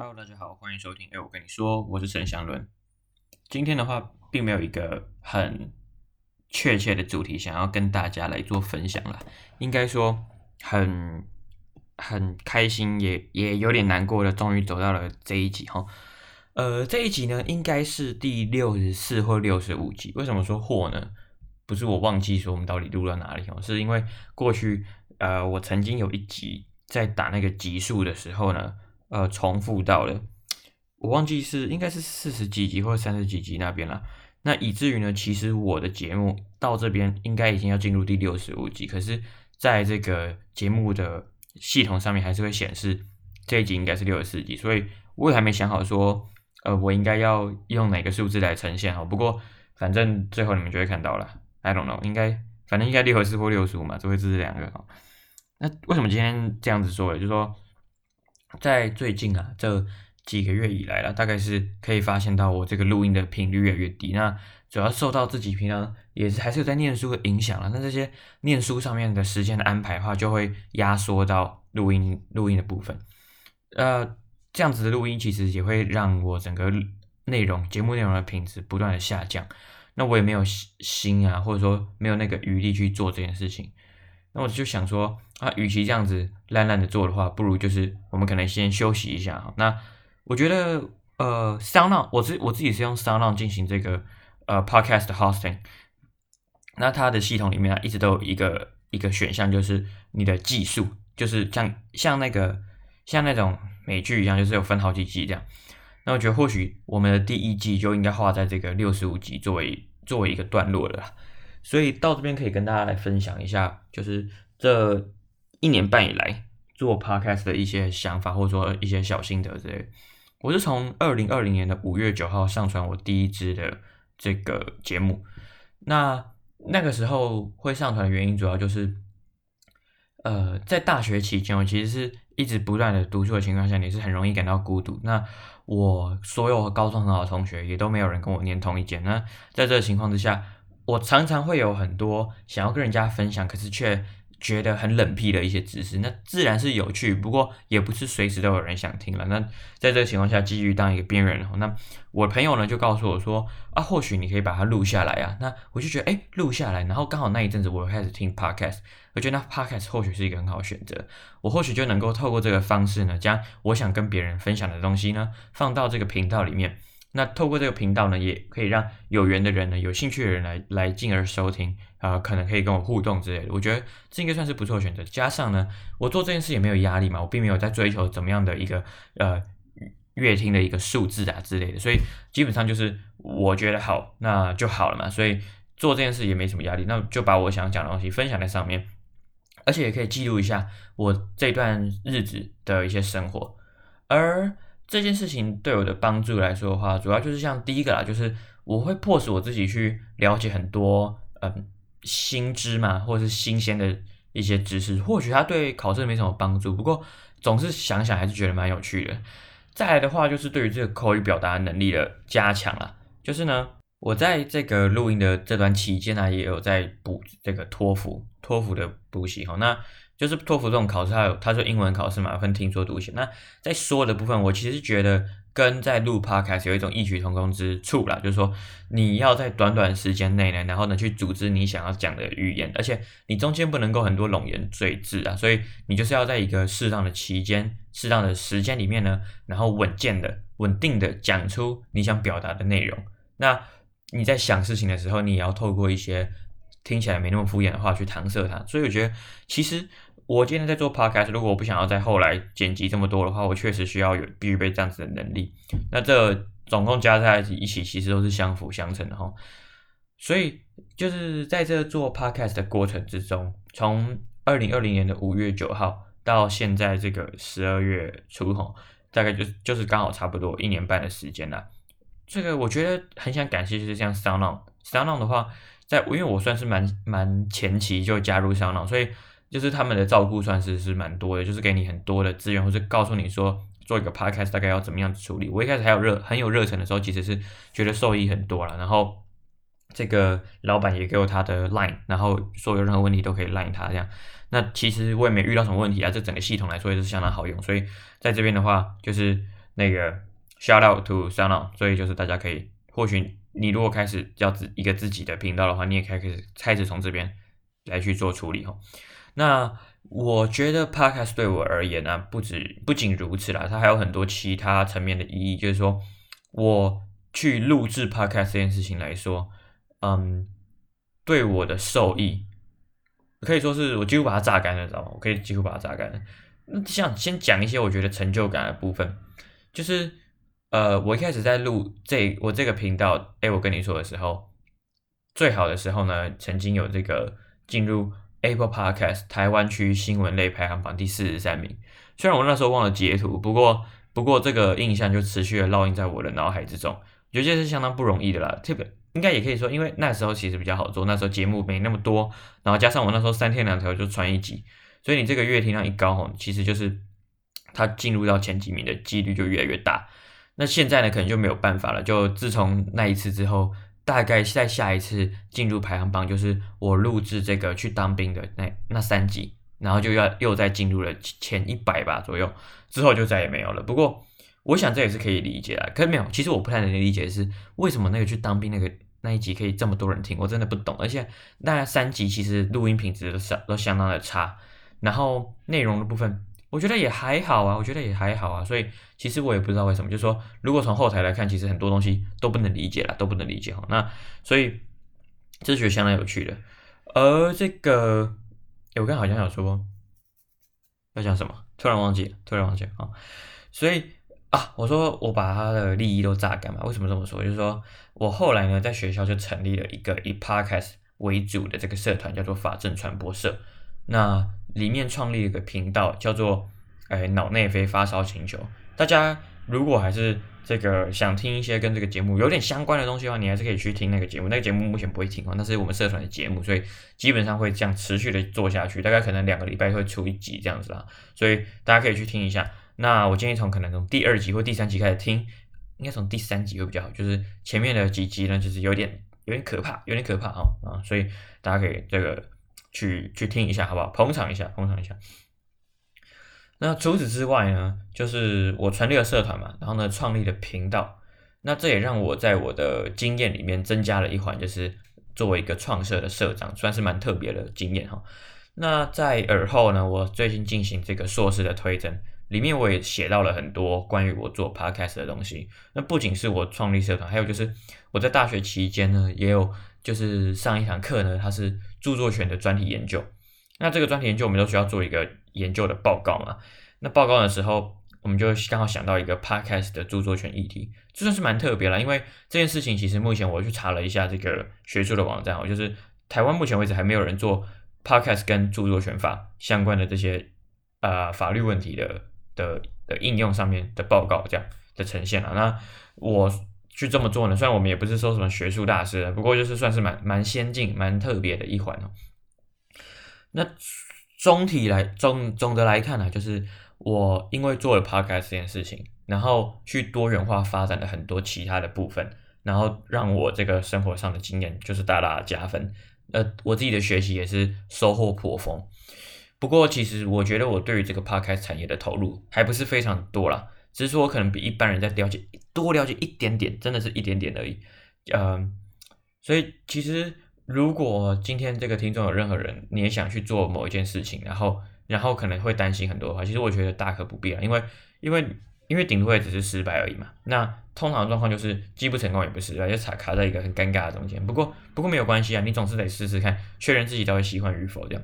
Hello，大家好，欢迎收听。哎，我跟你说，我是陈祥伦。今天的话，并没有一个很确切的主题想要跟大家来做分享啦。应该说很很开心，也也有点难过的，终于走到了这一集哈。呃，这一集呢，应该是第六十四或六十五集。为什么说或呢？不是我忘记说我们到底录到哪里哦，是因为过去呃，我曾经有一集在打那个集数的时候呢。呃，重复到了，我忘记是应该是四十几集或三十几集那边了。那以至于呢，其实我的节目到这边应该已经要进入第六十五集，可是在这个节目的系统上面还是会显示这一集应该是六十四集，所以我也还没想好说，呃，我应该要用哪个数字来呈现哈。不过反正最后你们就会看到了，I don't know，应该反正应该六十四或六十五嘛，只会这两个哈。那为什么今天这样子说呢？就是说。在最近啊，这几个月以来了，大概是可以发现到我这个录音的频率越来越低。那主要受到自己平常也是还是有在念书的影响了。那这些念书上面的时间的安排的话，就会压缩到录音录音的部分。呃，这样子的录音其实也会让我整个内容节目内容的品质不断的下降。那我也没有心啊，或者说没有那个余力去做这件事情。那我就想说啊，与其这样子烂烂的做的话，不如就是我们可能先休息一下。那我觉得呃，Sound，我自我自己是用 Sound 进行这个呃 Podcast hosting。那它的系统里面啊，一直都有一个一个选项，就是你的季数，就是像像那个像那种美剧一样，就是有分好几季这样。那我觉得或许我们的第一季就应该画在这个六十五集作为作为一个段落了。所以到这边可以跟大家来分享一下，就是这一年半以来做 podcast 的一些想法，或者说一些小心得之类。我是从二零二零年的五月九号上传我第一支的这个节目。那那个时候会上传的原因，主要就是，呃，在大学期间，我其实是一直不断的读书的情况下，你是很容易感到孤独。那我所有高中很好的同学也都没有人跟我念同一间。那在这个情况之下，我常常会有很多想要跟人家分享，可是却觉得很冷僻的一些知识，那自然是有趣，不过也不是随时都有人想听了。那在这个情况下，继续当一个边缘人。那我的朋友呢就告诉我说啊，或许你可以把它录下来啊。那我就觉得哎，录下来，然后刚好那一阵子我开始听 podcast，我觉得那 podcast 或许是一个很好选择。我或许就能够透过这个方式呢，将我想跟别人分享的东西呢，放到这个频道里面。那透过这个频道呢，也可以让有缘的人呢，有兴趣的人来来进而收听啊、可能可以跟我互动之类的。我觉得这应该算是不错的选择。加上呢，我做这件事也没有压力嘛，我并没有在追求怎么样的一个呃阅听的一个数字啊之类的，所以基本上就是我觉得好，那就好了嘛。所以做这件事也没什么压力，那就把我想讲的东西分享在上面，而且也可以记录一下我这段日子的一些生活，而。这件事情对我的帮助来说的话，主要就是像第一个啦，就是我会迫使我自己去了解很多嗯新知嘛，或者是新鲜的一些知识。或许它对考试没什么帮助，不过总是想想还是觉得蛮有趣的。再来的话，就是对于这个口语表达能力的加强啦，就是呢，我在这个录音的这段期间呢，也有在补这个托福，托福的补习哈。那就是托福这种考试，它有它说英文考试嘛，分听说读写。那在说的部分，我其实觉得跟在录 podcast 有一种异曲同工之处啦，就是说你要在短短时间内呢，然后呢去组织你想要讲的语言，而且你中间不能够很多冗言赘字啊，所以你就是要在一个适当的期间、适当的时间里面呢，然后稳健的、稳定的讲出你想表达的内容。那你在想事情的时候，你也要透过一些听起来没那么敷衍的话去搪塞它。所以我觉得其实。我今天在做 podcast，如果我不想要在后来剪辑这么多的话，我确实需要有必须备这样子的能力。那这总共加在一起，其实都是相辅相成的哈。所以就是在这做 podcast 的过程之中，从二零二零年的五月九号到现在这个十二月初哈，大概就就是刚好差不多一年半的时间啦。这个我觉得很想感谢，就是像 SoundOn，SoundOn 的话，在因为我算是蛮蛮前期就加入 SoundOn，所以。就是他们的照顾算是是蛮多的，就是给你很多的资源，或者告诉你说做一个 podcast 大概要怎么样子处理。我一开始还有热很有热忱的时候，其实是觉得受益很多了。然后这个老板也给我他的 line，然后说有任何问题都可以 line 他这样。那其实我也没遇到什么问题啊，这整个系统来说也是相当好用。所以在这边的话，就是那个 shout out to SoundOn，所以就是大家可以，或许你如果开始要自一个自己的频道的话，你也可以开始开始从这边来去做处理哈。那我觉得 podcast 对我而言呢、不止不仅如此啦，它还有很多其他层面的意义，就是说我去录制 podcast 这件事情来说，嗯，对我的受益。可以说是我几乎把它榨干了，知道吗？我可以几乎把它榨干了。那想先讲一些我觉得成就感的部分，就是呃，我一开始在录这我这个频道，哎，我跟你说的时候，最好的时候呢，曾经有这个进入 Apple Podcast 台湾区新闻类排行榜第四十三名。虽然我那时候忘了截图，不过不过这个印象就持续的烙印在我的脑海之中，我觉得这是相当不容易的啦，特别。应该也可以说，因为那时候其实比较好做，那时候节目没那么多，然后加上我那时候三天两头就传一集，所以你这个月听量一高吼，其实就是它进入到前几名的几率就越来越大。那现在呢，可能就没有办法了。就自从那一次之后，大概在下一次进入排行榜，就是我录制这个去当兵的那那三集，然后就要又再进入了前一百吧左右，之后就再也没有了。不过。我想这也是可以理解的，可是没有，其实我不太能理解是为什么那个去当兵那个那一集可以这么多人听，我真的不懂。而且那三集其实录音品质都相都相当的差，然后内容的部分我觉得也还好啊，我觉得也还好啊。所以其实我也不知道为什么，就是说如果从后台来看，其实很多东西都不能理解了，都不能理解哈。那所以这是觉得相当有趣的。而这个，诶我刚好像有说要讲什么，突然忘记了，突然忘记了啊。所以。啊，我说我把他的利益都榨干嘛？为什么这么说？就是说我后来呢，在学校就成立了一个以 podcast 为主的这个社团，叫做法政传播社。那里面创立一个频道，叫做哎脑内啡发烧星球。大家如果还是这个想听一些跟这个节目有点相关的东西的话，你还是可以去听那个节目。那个节目目前不会停哦，那是我们社团的节目，所以基本上会这样持续的做下去。大概可能两个礼拜会出一集这样子啦，所以大家可以去听一下。那我建议从可能从第二集或第三集开始听，应该从第三集会比较好。就是前面的几集呢，就是有点有点可怕，有点可怕哈啊，所以大家可以这个去去听一下，好不好？捧场一下，捧场一下。那除此之外呢，就是我成立了社团嘛，然后呢创立了频道，那这也让我在我的经验里面增加了一环，就是作为一个创社的社长，算是蛮特别的经验哈。那在尔后呢，我最近进行这个硕士的推甄。里面我也写到了很多关于我做 podcast 的东西。那不仅是我创立社团，还有就是我在大学期间呢，也有就是上一堂课呢，它是著作权的专题研究。那这个专题研究我们都需要做一个研究的报告嘛。那报告的时候，我们就刚好想到一个 podcast 的著作权议题，这算是蛮特别了。因为这件事情其实目前我去查了一下这个学术的网站，哦就是台湾目前为止还没有人做 podcast 跟著作权法相关的这些、呃、法律问题的。的的应用上面的报告这样的呈现了，那我去这么做呢？虽然我们也不是说什么学术大师，不过就是算是蛮蛮先进、蛮特别的一环哦。那总体来总总的来看呢，就是我因为做了 podcast 这件事情，然后去多元化发展了很多其他的部分，然后让我这个生活上的经验就是大大加分。呃，我自己的学习也是收获颇丰。不过，其实我觉得我对于这个 podcast 产业的投入还不是非常多啦，只是说我可能比一般人在了解多了解一点点，真的是一点点而已。嗯，所以其实如果今天这个听众有任何人你也想去做某一件事情，然后然后可能会担心很多的话，其实我觉得大可不必啊，因为因为因为顶多也只是失败而已嘛。那通常状况就是既不成功也不失败，就卡卡在一个很尴尬的中间。不过不过没有关系啊，你总是得试试看，确认自己到底喜欢与否这样。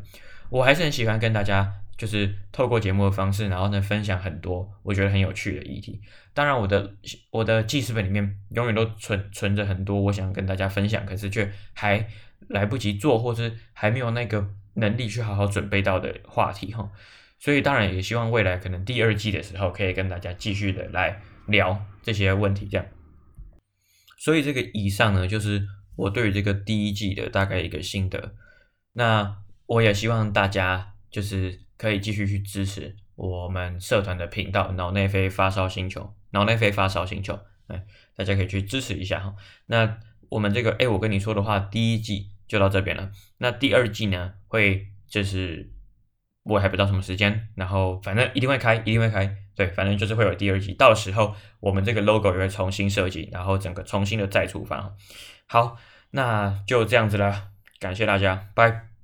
我还是很喜欢跟大家，就是透过节目的方式，然后呢分享很多我觉得很有趣的议题。当然，我的我的记事本里面永远都存存着很多我想跟大家分享，可是却还来不及做，或是还没有那个能力去好好准备到的话题哈。所以当然也希望未来可能第二季的时候可以跟大家继续的来聊这些问题，这样。所以这个以上呢，就是我对于这个第一季的大概一个心得。那。我也希望大家就是可以继续去支持我们社团的频道“脑内啡发烧星球”，脑内啡发烧星球，哎，大家可以去支持一下哈。那我们这个，哎，我跟你说的话，第一季就到这边了。那第二季呢，会就是我还不知道什么时间，然后反正一定会开，一定会开。对，反正就是会有第二季，到时候我们这个 logo 也会重新设计，然后整个重新的再出发。好，那就这样子了，感谢大家，拜。